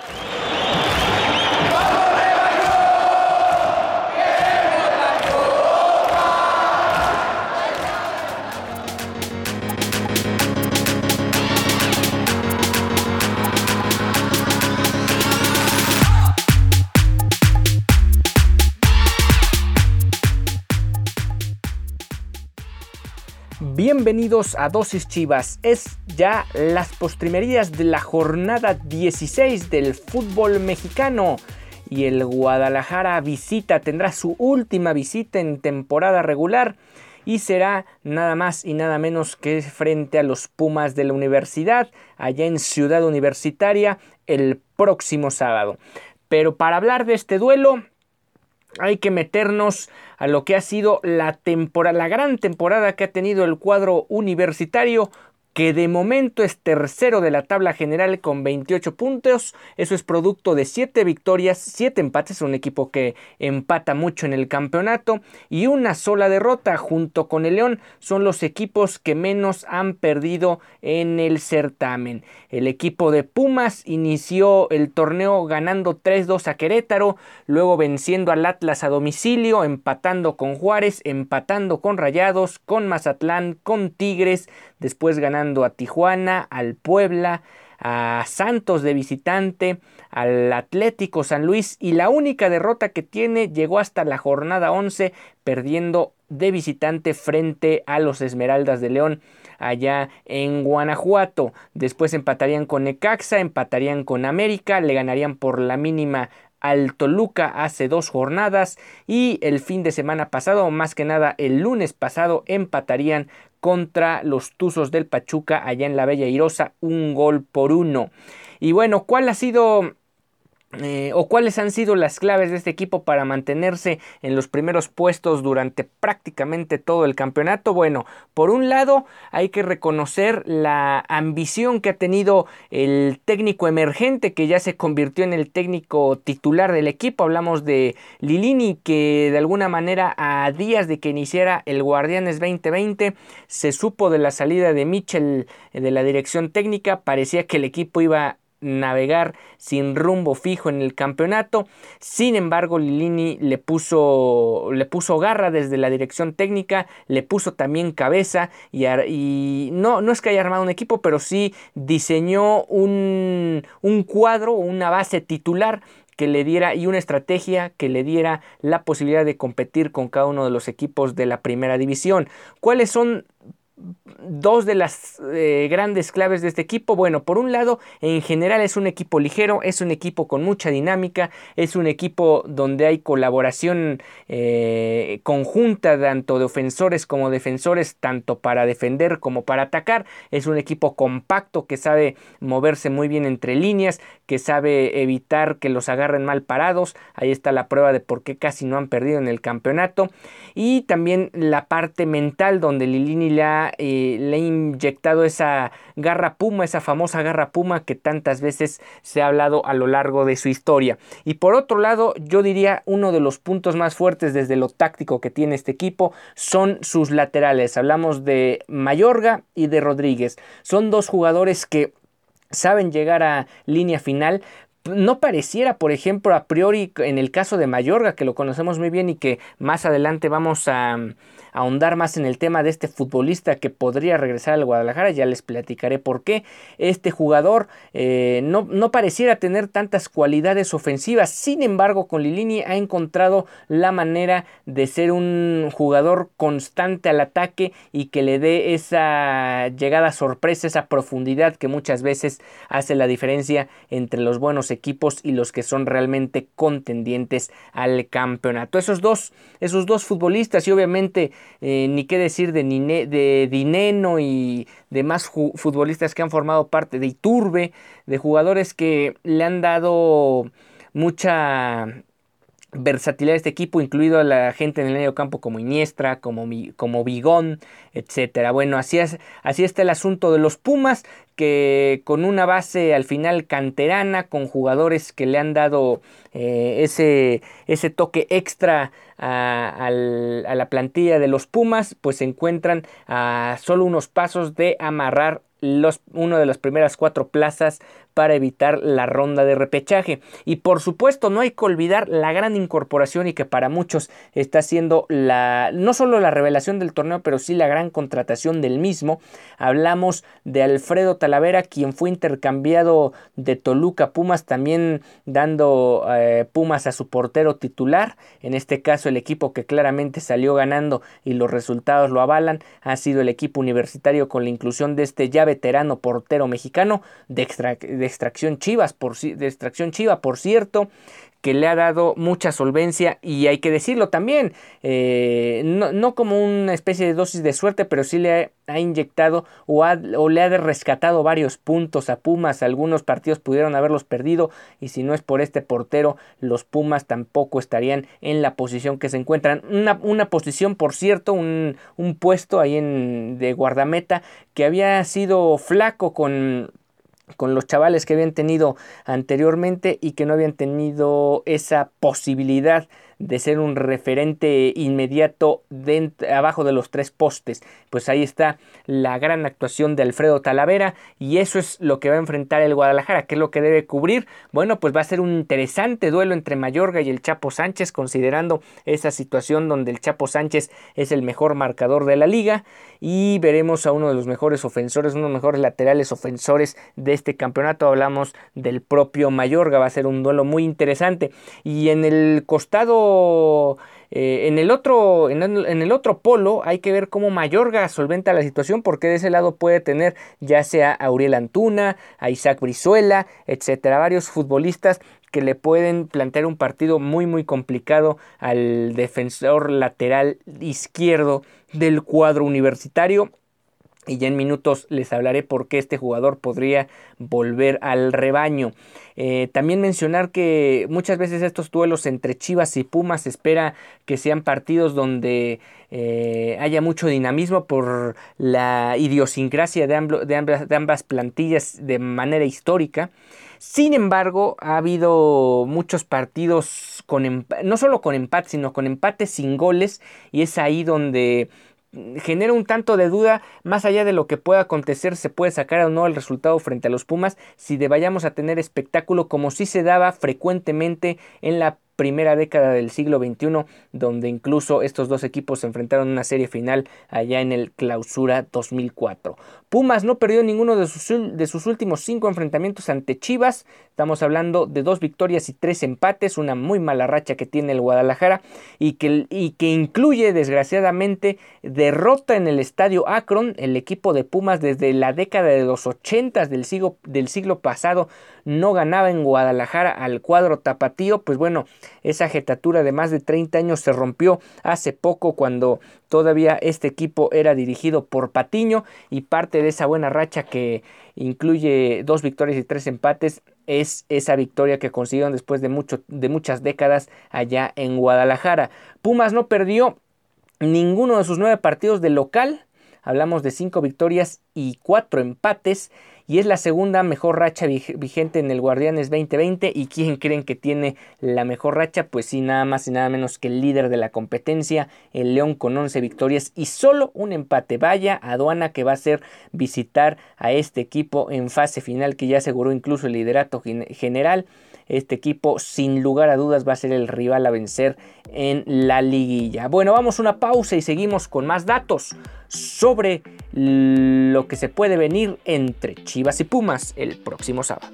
何? Bienvenidos a Dosis Chivas. Es ya las postrimerías de la jornada 16 del fútbol mexicano. Y el Guadalajara visita, tendrá su última visita en temporada regular y será nada más y nada menos que frente a los Pumas de la Universidad, allá en Ciudad Universitaria, el próximo sábado. Pero para hablar de este duelo, hay que meternos a lo que ha sido la temporada, la gran temporada que ha tenido el cuadro universitario que de momento es tercero de la tabla general con 28 puntos. Eso es producto de 7 victorias, 7 empates, un equipo que empata mucho en el campeonato y una sola derrota junto con el León son los equipos que menos han perdido en el certamen. El equipo de Pumas inició el torneo ganando 3-2 a Querétaro, luego venciendo al Atlas a domicilio, empatando con Juárez, empatando con Rayados, con Mazatlán, con Tigres, después ganando a Tijuana, al Puebla, a Santos de visitante, al Atlético San Luis y la única derrota que tiene llegó hasta la jornada 11 perdiendo de visitante frente a los Esmeraldas de León allá en Guanajuato. Después empatarían con Necaxa, empatarían con América, le ganarían por la mínima al Toluca hace dos jornadas y el fin de semana pasado, más que nada el lunes pasado, empatarían contra los Tuzos del Pachuca allá en la Bella Irosa, un gol por uno. Y bueno, ¿cuál ha sido eh, o cuáles han sido las claves de este equipo para mantenerse en los primeros puestos durante prácticamente todo el campeonato. Bueno, por un lado hay que reconocer la ambición que ha tenido el técnico emergente que ya se convirtió en el técnico titular del equipo. Hablamos de Lilini que de alguna manera a días de que iniciara el Guardianes 2020 se supo de la salida de Mitchell eh, de la dirección técnica. Parecía que el equipo iba navegar sin rumbo fijo en el campeonato. Sin embargo, Lilini le puso, le puso garra desde la dirección técnica, le puso también cabeza y, no, no es que haya armado un equipo, pero sí diseñó un, un cuadro, una base titular que le diera y una estrategia que le diera la posibilidad de competir con cada uno de los equipos de la primera división. ¿Cuáles son dos de las eh, grandes claves de este equipo. Bueno, por un lado, en general es un equipo ligero, es un equipo con mucha dinámica, es un equipo donde hay colaboración eh, conjunta tanto de ofensores como defensores, tanto para defender como para atacar. Es un equipo compacto que sabe moverse muy bien entre líneas, que sabe evitar que los agarren mal parados. Ahí está la prueba de por qué casi no han perdido en el campeonato. Y también la parte mental donde Lilini le ha eh, le ha inyectado esa garra puma, esa famosa garra puma que tantas veces se ha hablado a lo largo de su historia. Y por otro lado, yo diría uno de los puntos más fuertes desde lo táctico que tiene este equipo son sus laterales. Hablamos de Mayorga y de Rodríguez. Son dos jugadores que saben llegar a línea final, no pareciera, por ejemplo, a priori en el caso de Mayorga, que lo conocemos muy bien y que más adelante vamos a, ahondar más en el tema de este futbolista que podría regresar al Guadalajara, ya les platicaré por qué. Este jugador eh, no, no, pareciera tener tantas cualidades ofensivas, sin embargo con Lilini ha encontrado la manera de ser un jugador constante al ataque y que le dé esa llegada sorpresa, esa profundidad que muchas veces hace la diferencia entre los buenos equipos y los que son realmente contendientes al campeonato. Esos dos, esos dos futbolistas y obviamente eh, ni qué decir de, de Dineno y demás futbolistas que han formado parte de Iturbe, de jugadores que le han dado mucha versatilidad de este equipo, incluido a la gente en el medio campo como Iniestra, como, como Bigón, etcétera. Bueno, así, es, así está el asunto de los Pumas, que con una base al final canterana, con jugadores que le han dado eh, ese, ese toque extra a, a, la plantilla de los Pumas, pues se encuentran a solo unos pasos de amarrar los, uno de las primeras cuatro plazas para evitar la ronda de repechaje. Y por supuesto no hay que olvidar la gran incorporación y que para muchos está siendo la no solo la revelación del torneo, pero sí la gran contratación del mismo. Hablamos de Alfredo Talavera, quien fue intercambiado de Toluca Pumas, también dando eh, Pumas a su portero titular. En este caso el equipo que claramente salió ganando y los resultados lo avalan ha sido el equipo universitario con la inclusión de este ya veterano portero mexicano de, extra, extracción Chivas, por, de extracción Chiva, por cierto, que le ha dado mucha solvencia y hay que decirlo también, eh, no, como una especie de dosis de suerte, pero sí le ha, inyectado o, o, le ha rescatado varios puntos a Pumas, algunos partidos pudieron haberlos perdido y si no es por este portero, los Pumas tampoco estarían en la posición que se encuentran, una, una posición por cierto, un, un puesto ahí en, de guardameta que había sido flaco con con los chavales que habían tenido anteriormente y que no habían tenido esa posibilidad de ser un referente inmediato abajo de los tres postes. Pues ahí está la gran actuación de Alfredo Talavera y eso es lo que va a enfrentar el Guadalajara. ¿Qué es lo que debe cubrir? Bueno, pues va a ser un interesante duelo entre Mayorga y el Chapo Sánchez, considerando esa situación donde el Chapo Sánchez es el mejor marcador de la liga y veremos a uno de los mejores ofensores, uno de los mejores laterales ofensores de este campeonato. Hablamos del propio Mayorga, va a ser un duelo muy interesante. Y en el costado eh, en, el otro, en el, otro polo hay que ver cómo Mayorga solventa la situación porque de ese lado puede tener ya sea a Antuna, a Isaac Brizuela, etcétera, varios futbolistas que le pueden plantear un partido muy muy complicado al defensor lateral izquierdo del cuadro universitario y ya en minutos les hablaré por qué este jugador podría volver al rebaño. Eh, también mencionar que muchas veces estos duelos entre Chivas y Pumas espera que sean partidos donde eh, haya mucho dinamismo por la idiosincrasia de, ambas, de ambas plantillas de manera histórica. Sin embargo, ha habido muchos partidos con no solo con empate, sino con empate sin goles y es ahí donde genera un tanto de duda, más allá de lo que pueda acontecer, se puede sacar o no el resultado frente a los Pumas, si de vayamos a tener espectáculo como si se daba frecuentemente en la primera década del siglo XXI, donde incluso estos dos equipos se enfrentaron en una serie final allá en el Clausura 2004. Pumas no perdió ninguno de sus, de sus últimos cinco enfrentamientos ante Chivas. Estamos hablando de dos victorias y tres empates, una muy mala racha que tiene el Guadalajara y que, y que incluye desgraciadamente derrota en el estadio Akron. El equipo de Pumas desde la década de los 80 del siglo, del siglo pasado no ganaba en Guadalajara al cuadro tapatío. Pues bueno, esa jetatura de más de 30 años se rompió hace poco cuando todavía este equipo era dirigido por Patiño y parte de esa buena racha que incluye dos victorias y tres empates es esa victoria que consiguieron después de, mucho, de muchas décadas allá en Guadalajara. Pumas no perdió ninguno de sus nueve partidos de local. Hablamos de cinco victorias y cuatro empates y es la segunda mejor racha vigente en el Guardianes 2020. ¿Y quién creen que tiene la mejor racha? Pues sí, nada más y nada menos que el líder de la competencia, el León con 11 victorias y solo un empate. Vaya aduana que va a ser visitar a este equipo en fase final que ya aseguró incluso el liderato general. Este equipo sin lugar a dudas va a ser el rival a vencer en la liguilla. Bueno, vamos a una pausa y seguimos con más datos sobre lo que se puede venir entre Chivas y Pumas el próximo sábado.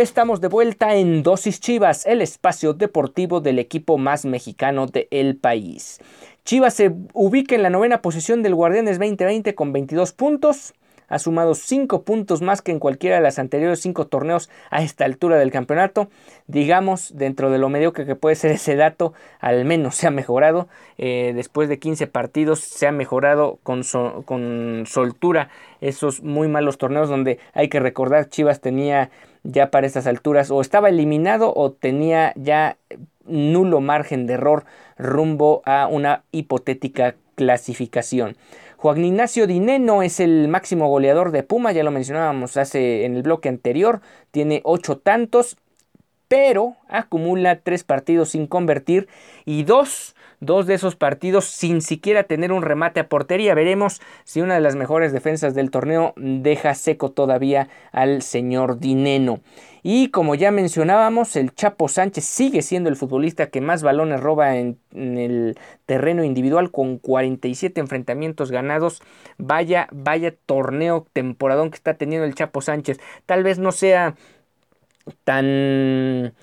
Estamos de vuelta en Dosis Chivas, el espacio deportivo del equipo más mexicano del país. Chivas se ubica en la novena posición del Guardianes 2020 con 22 puntos ha sumado 5 puntos más que en cualquiera de las anteriores 5 torneos a esta altura del campeonato. Digamos, dentro de lo mediocre que puede ser ese dato, al menos se ha mejorado. Eh, después de 15 partidos se ha mejorado con, con soltura esos muy malos torneos donde hay que recordar Chivas tenía ya para estas alturas o estaba eliminado o tenía ya nulo margen de error rumbo a una hipotética clasificación. Juan Ignacio Dineno es el máximo goleador de Puma, ya lo mencionábamos hace en el bloque anterior, tiene ocho tantos, pero acumula tres partidos sin convertir y dos dos de esos partidos sin siquiera tener un remate a portería. Veremos si una de las mejores defensas del torneo deja seco todavía al señor Dineno. Y como ya mencionábamos, el Chapo Sánchez sigue siendo el futbolista que más balones roba en, el terreno individual con 47 enfrentamientos ganados. Vaya, vaya torneo temporadón que está teniendo el Chapo Sánchez. Tal vez no sea tan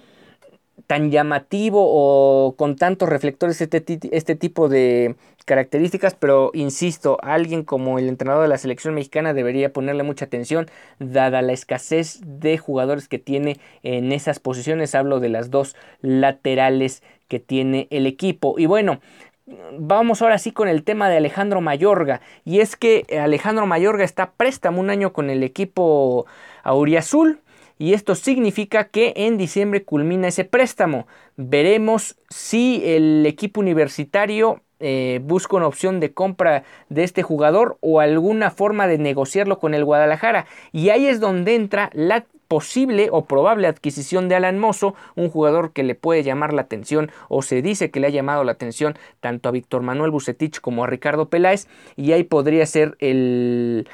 tan llamativo o con tantos reflectores este, este, tipo de características, pero insisto, alguien como el entrenador de la selección mexicana debería ponerle mucha atención, dada la escasez de jugadores que tiene en esas posiciones. Hablo de las dos laterales que tiene el equipo. Y bueno, Vamos ahora sí con el tema de Alejandro Mayorga. Y es que Alejandro Mayorga está préstamo un año con el equipo Auriazul y esto significa que en diciembre culmina ese préstamo. Veremos si el equipo universitario eh, busca una opción de compra de este jugador o alguna forma de negociarlo con el Guadalajara. Y ahí es donde entra la posible o probable adquisición de Alan Mozo, un jugador que le puede llamar la atención o se dice que le ha llamado la atención tanto a Víctor Manuel Bucetich como a Ricardo Peláez y ahí podría ser el,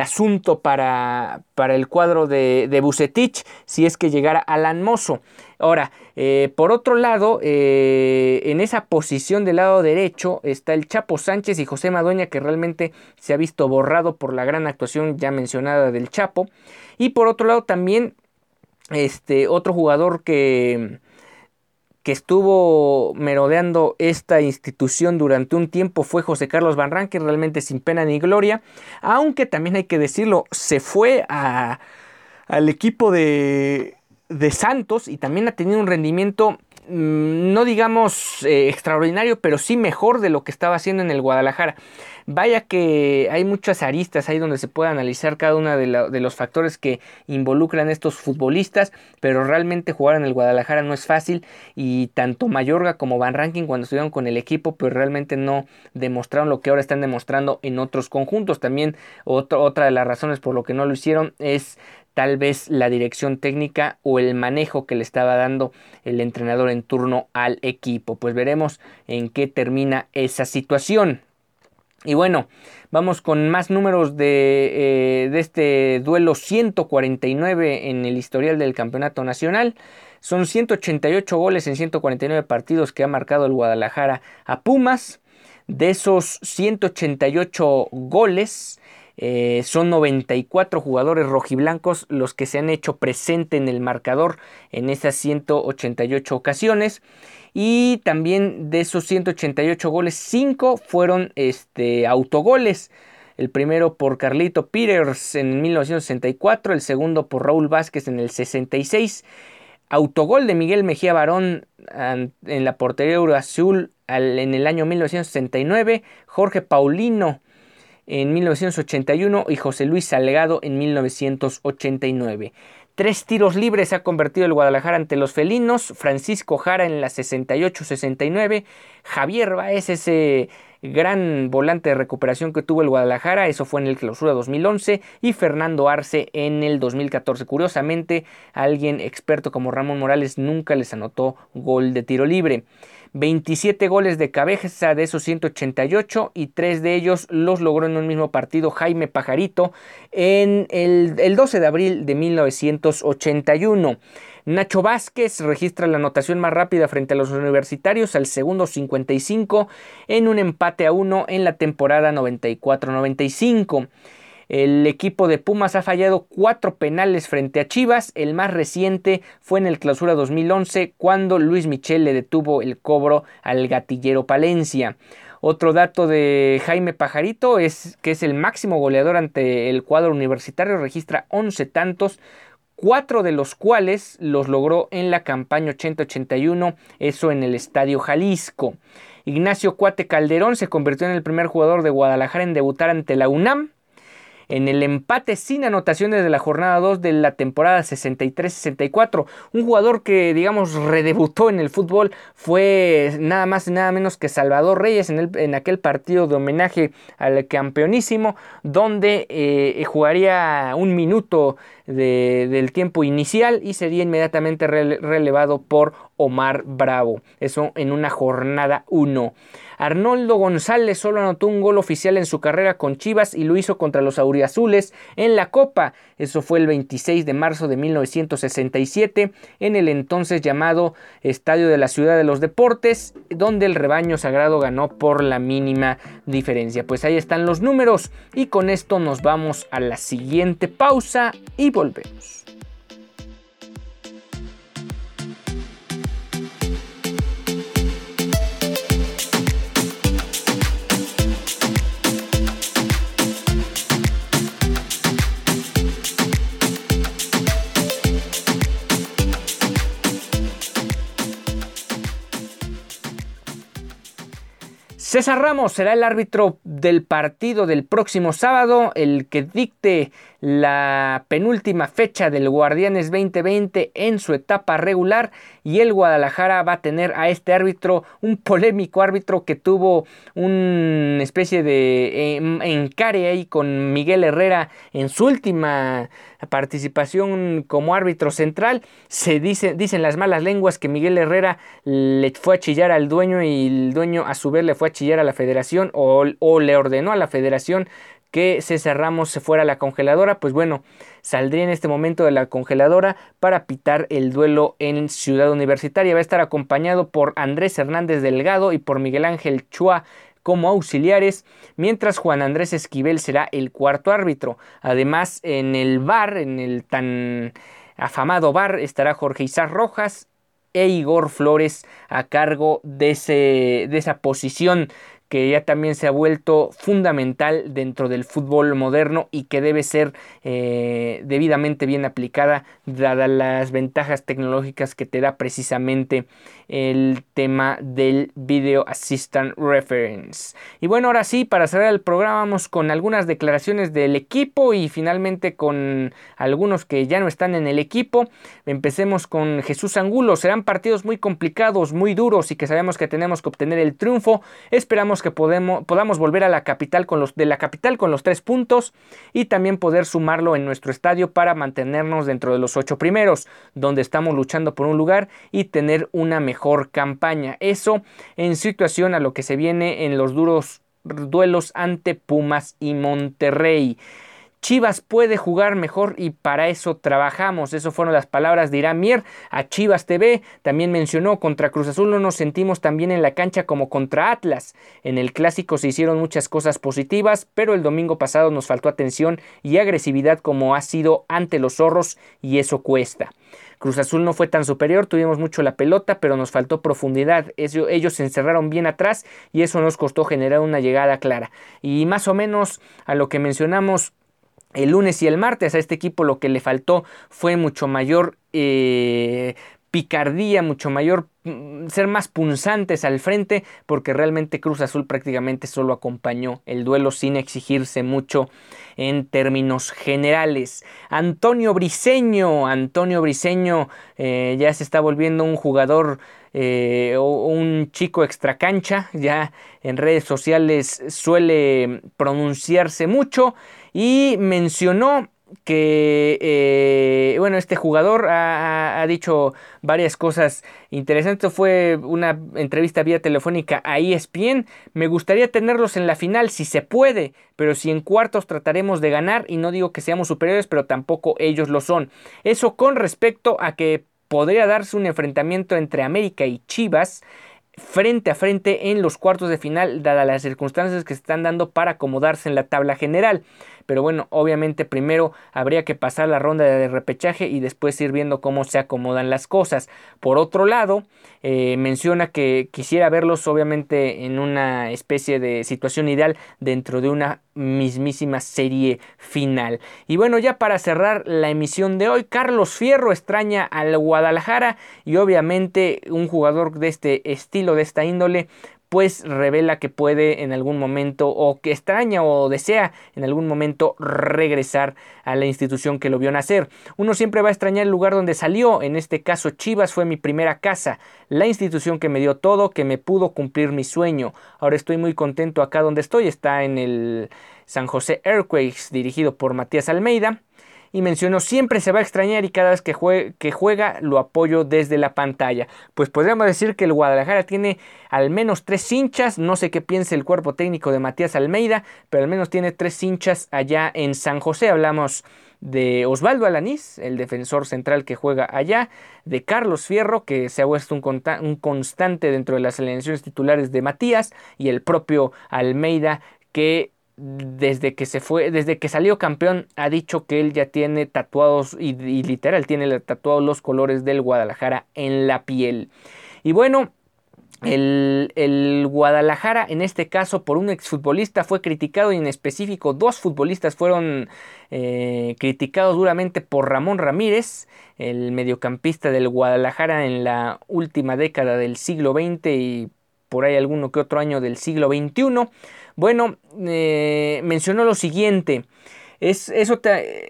asunto para, para, el cuadro de, de, Bucetich si es que llegara Alan Mozo. Ahora, eh, por otro lado, eh, en esa posición del lado derecho está el Chapo Sánchez y José Madueña que realmente se ha visto borrado por la gran actuación ya mencionada del Chapo. Y por otro lado también este otro jugador que que estuvo merodeando esta institución durante un tiempo fue José Carlos Rankin, realmente sin pena ni gloria, aunque también hay que decirlo, se fue a, al equipo de, de Santos y también ha tenido un rendimiento no digamos eh, extraordinario, pero sí mejor de lo que estaba haciendo en el Guadalajara. Vaya que hay muchas aristas ahí donde se puede analizar cada uno de, los factores que involucran estos futbolistas, pero realmente jugar en el Guadalajara no es fácil y tanto Mayorga como Van Ranking cuando estuvieron con el equipo pues realmente no demostraron lo que ahora están demostrando en otros conjuntos. También otra de las razones por lo que no lo hicieron es tal vez la dirección técnica o el manejo que le estaba dando el entrenador en turno al equipo. Pues veremos en qué termina esa situación. Y bueno, vamos con más números de, eh, de, este duelo 149 en el historial del campeonato nacional. Son 188 goles en 149 partidos que ha marcado el Guadalajara a Pumas. De esos 188 goles, eh, son 94 jugadores rojiblancos los que se han hecho presente en el marcador en esas 188 ocasiones. Y también de esos 188 goles, 5 fueron este, autogoles. El primero por Carlito Peters en 1964, el segundo por Raúl Vázquez en el 66. Autogol de Miguel Mejía Barón en la portería Euro Azul en el año 1969. Jorge Paulino en 1981 y José Luis Salgado en 1989. Tres tiros libres ha convertido el Guadalajara ante los felinos. Francisco Jara en la 68-69. Javier Baez, ese gran volante de recuperación que tuvo el Guadalajara, eso fue en el clausura 2011. Y Fernando Arce en el 2014. Curiosamente, alguien experto como Ramón Morales nunca les anotó gol de tiro libre. 27 goles de cabeza de esos 188 y tres de ellos los logró en un mismo partido Jaime Pajarito en el, 12 de abril de 1981. Nacho Vázquez registra la anotación más rápida frente a los universitarios al segundo 55 en un empate a 1 en la temporada 94-95. El equipo de Pumas ha fallado cuatro penales frente a Chivas. El más reciente fue en el clausura 2011 cuando Luis Michel le detuvo el cobro al gatillero Palencia. Otro dato de Jaime Pajarito es que es el máximo goleador ante el cuadro universitario, registra 11 tantos, cuatro de los cuales los logró en la campaña 80-81, eso en el Estadio Jalisco. Ignacio Cuate Calderón se convirtió en el primer jugador de Guadalajara en debutar ante la UNAM en el empate sin anotaciones de la jornada 2 de la temporada 63-64. Un jugador que, digamos, redebutó en el fútbol fue nada más y nada menos que Salvador Reyes en, aquel partido de homenaje al campeonísimo, donde eh, jugaría un minuto del tiempo inicial y sería inmediatamente relevado por Omar Bravo. Eso en una jornada 1. Arnoldo González solo anotó un gol oficial en su carrera con Chivas y lo hizo contra los Auriazules en la Copa. Eso fue el 26 de marzo de 1967 en el entonces llamado Estadio de la Ciudad de los Deportes, donde el rebaño sagrado ganó por la mínima diferencia. Pues ahí están los números y con esto nos vamos a la siguiente pausa y volvemos. César Ramos será el árbitro del partido del próximo sábado, el que dicte la penúltima fecha del Guardianes 2020 en su etapa regular y el Guadalajara va a tener a este árbitro, un polémico árbitro que tuvo una especie de em, encare ahí con Miguel Herrera en su última participación como árbitro central. Se dice, dicen las malas lenguas que Miguel Herrera le fue a chillar al dueño y el dueño a su vez le fue a chillar a la federación o, le ordenó a la federación que César Ramos se fuera a la congeladora, pues bueno, saldría en este momento de la congeladora para pitar el duelo en Ciudad Universitaria. Va a estar acompañado por Andrés Hernández Delgado y por Miguel Ángel Chua como auxiliares, mientras Juan Andrés Esquivel será el cuarto árbitro. Además, en el bar, en el tan afamado bar, estará Jorge Isaac Rojas e Igor Flores a cargo de, de esa posición que ya también se ha vuelto fundamental dentro del fútbol moderno y que debe ser eh, debidamente bien aplicada dadas las ventajas tecnológicas que te da precisamente el tema del Video Assistant Reference. Y bueno, ahora sí, para cerrar el programa vamos con algunas declaraciones del equipo y finalmente con algunos que ya no están en el equipo. Empecemos con Jesús Angulo. Serán partidos muy complicados, muy duros y que sabemos que tenemos que obtener el triunfo. Esperamos que podemos, podamos volver a la capital con los, de la capital con los tres puntos y también poder sumarlo en nuestro estadio para mantenernos dentro de los ocho primeros, donde estamos luchando por un lugar y tener una mejor mejor campaña. Eso en situación a lo que se viene en los duros duelos ante Pumas y Monterrey. Chivas puede jugar mejor y para eso trabajamos. Eso fueron las palabras de Irán Mier a Chivas TV. También mencionó contra Cruz Azul no nos sentimos tan bien en la cancha como contra Atlas. En el clásico se hicieron muchas cosas positivas, pero el domingo pasado nos faltó atención y agresividad como ha sido ante los zorros y eso cuesta. Cruz Azul no fue tan superior, tuvimos mucho la pelota, pero nos faltó profundidad. ellos se encerraron bien atrás y eso nos costó generar una llegada clara. Y más o menos a lo que mencionamos el lunes y el martes a este equipo lo que le faltó fue mucho mayor eh, picardía, mucho mayor mm, ser más punzantes al frente, porque realmente Cruz Azul prácticamente solo acompañó el duelo sin exigirse mucho en términos generales. Antonio Briseño, Antonio Briseño eh, ya se está volviendo un jugador eh, un chico extracancha, ya en redes sociales suele pronunciarse mucho y mencionó que, eh, bueno, este jugador ha, dicho varias cosas interesantes. Fue una entrevista vía telefónica a ESPN. Me gustaría tenerlos en la final si se puede, pero si en cuartos trataremos de ganar y no digo que seamos superiores, pero tampoco ellos lo son. Eso con respecto a que podría darse un enfrentamiento entre América y Chivas frente a frente en los cuartos de final, dadas las circunstancias que se están dando para acomodarse en la tabla general pero bueno, obviamente primero habría que pasar la ronda de repechaje y después ir viendo cómo se acomodan las cosas. Por otro lado, eh, menciona que quisiera verlos obviamente en una especie de situación ideal dentro de una mismísima serie final. Y bueno, ya para cerrar la emisión de hoy, Carlos Fierro extraña al Guadalajara y obviamente un jugador de este estilo, de esta índole, pues revela que puede en algún momento o que extraña o desea en algún momento regresar a la institución que lo vio nacer. Uno siempre va a extrañar el lugar donde salió, en este caso Chivas fue mi primera casa, la institución que me dio todo, que me pudo cumplir mi sueño. Ahora estoy muy contento acá donde estoy, está en el San José Earthquakes dirigido por Matías Almeida y mencionó siempre se va a extrañar y cada vez que, que, juega lo apoyo desde la pantalla. Pues podríamos decir que el Guadalajara tiene al menos tres hinchas, no sé qué piense el cuerpo técnico de Matías Almeida, pero al menos tiene tres hinchas allá en San José. Hablamos de Osvaldo Alanís, el defensor central que juega allá, de Carlos Fierro, que se ha vuelto un, un constante dentro de las alineaciones titulares de Matías, y el propio Almeida, que desde que se fue, desde que salió campeón, ha dicho que él ya tiene tatuados y, literal tiene tatuados los colores del Guadalajara en la piel. Y bueno, el, Guadalajara, en este caso por un exfutbolista, fue criticado y en específico dos futbolistas fueron eh, criticados duramente por Ramón Ramírez, el mediocampista del Guadalajara en la última década del siglo XX y por ahí alguno que otro año del siglo XXI. Bueno, eh, mencionó lo siguiente. Es, eso,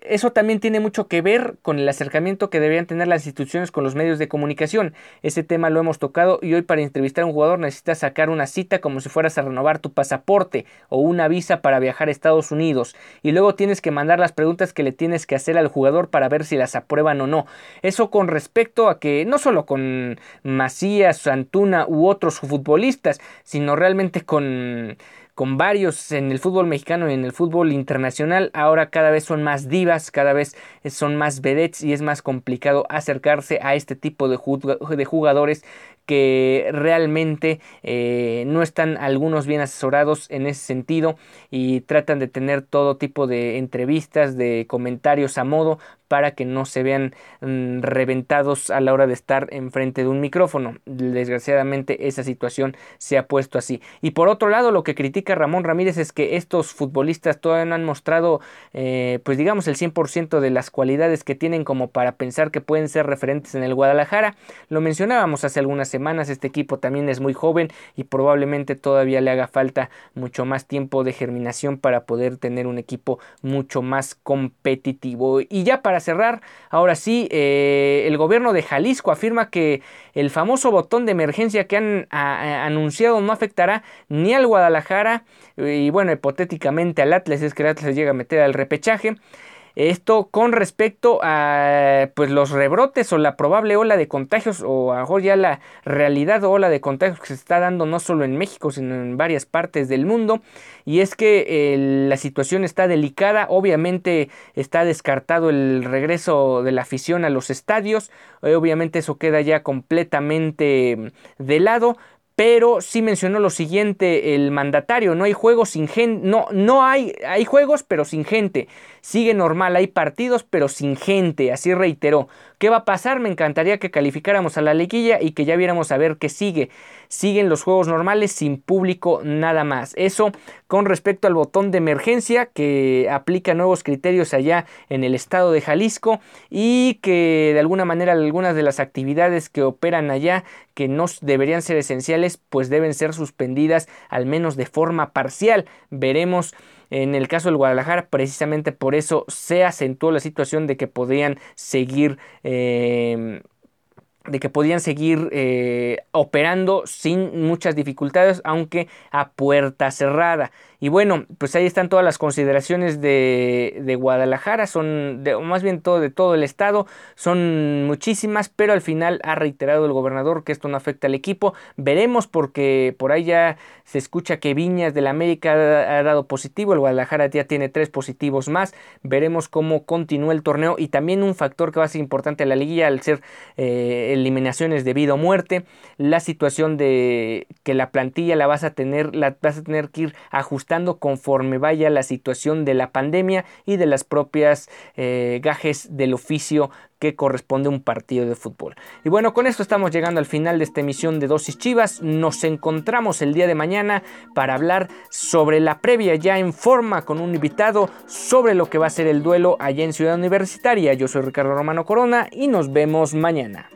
eso, también tiene mucho que ver con el acercamiento que deberían tener las instituciones con los medios de comunicación. Ese tema lo hemos tocado y hoy para entrevistar a un jugador necesitas sacar una cita como si fueras a renovar tu pasaporte o una visa para viajar a Estados Unidos. Y luego tienes que mandar las preguntas que le tienes que hacer al jugador para ver si las aprueban o no. Eso con respecto a que no solo con Macías, Antuna u otros futbolistas, sino realmente con con varios en el fútbol mexicano y en el fútbol internacional. Ahora cada vez son más divas, cada vez son más vedettes y es más complicado acercarse a este tipo de, jugadores que realmente eh, no están algunos bien asesorados en ese sentido y tratan de tener todo tipo de entrevistas, de comentarios a modo para que no se vean mm, reventados a la hora de estar enfrente de un micrófono. Desgraciadamente esa situación se ha puesto así. Y por otro lado, lo que critica Ramón Ramírez es que estos futbolistas todavía no han mostrado, eh, pues digamos, el 100% de las cualidades que tienen como para pensar que pueden ser referentes en el Guadalajara. Lo mencionábamos hace algunas semanas, este equipo también es muy joven y probablemente todavía le haga falta mucho más tiempo de germinación para poder tener un equipo mucho más competitivo. Y ya para cerrar, ahora sí, eh, el gobierno de Jalisco afirma que el famoso botón de emergencia que han anunciado no afectará ni al Guadalajara y bueno, hipotéticamente al Atlas, es que el Atlas llega a meter al repechaje. Esto con respecto a pues los rebrotes o la probable ola de contagios o a mejor ya la realidad o ola de contagios que se está dando no solo en México sino en varias partes del mundo. Y es que eh, la situación está delicada obviamente está descartado el regreso de la afición a los estadios eh, obviamente eso queda ya completamente de lado pero sí mencionó lo siguiente el mandatario, no hay juegos sin gente, no, no hay, hay juegos pero sin gente, sigue normal, hay partidos pero sin gente, así reiteró. ¿Qué va a pasar? Me encantaría que calificáramos a la liguilla y que ya viéramos a ver qué sigue. Siguen los juegos normales sin público nada más. Eso con respecto al botón de emergencia que aplica nuevos criterios allá en el estado de Jalisco y que de alguna manera algunas de las actividades que operan allá que no deberían ser esenciales pues deben ser suspendidas al menos de forma parcial. Veremos en el caso del Guadalajara, precisamente por eso se acentuó la situación de que podían seguir eh, de que podían seguir eh, operando sin muchas dificultades, aunque a puerta cerrada. Y bueno, pues ahí están todas las consideraciones de, de Guadalajara, son de, más bien todo de todo el estado, son muchísimas, pero al final ha reiterado el gobernador que esto no afecta al equipo. Veremos porque por ahí ya se escucha que Viñas del América ha, dado positivo, el Guadalajara ya tiene tres positivos más. Veremos cómo continúa el torneo y también un factor que va a ser importante en la liguilla al ser eh, eliminaciones de vida o muerte, la situación de que la plantilla la vas a tener, la vas a tener que ir ajustando conforme vaya la situación de la pandemia y de las propias eh, gajes del oficio que corresponde a un partido de fútbol. Y bueno, con esto estamos llegando al final de esta emisión de Dosis Chivas. Nos encontramos el día de mañana para hablar sobre la previa ya en forma con un invitado sobre lo que va a ser el duelo allá en Ciudad Universitaria. Yo soy Ricardo Romano Corona y nos vemos mañana.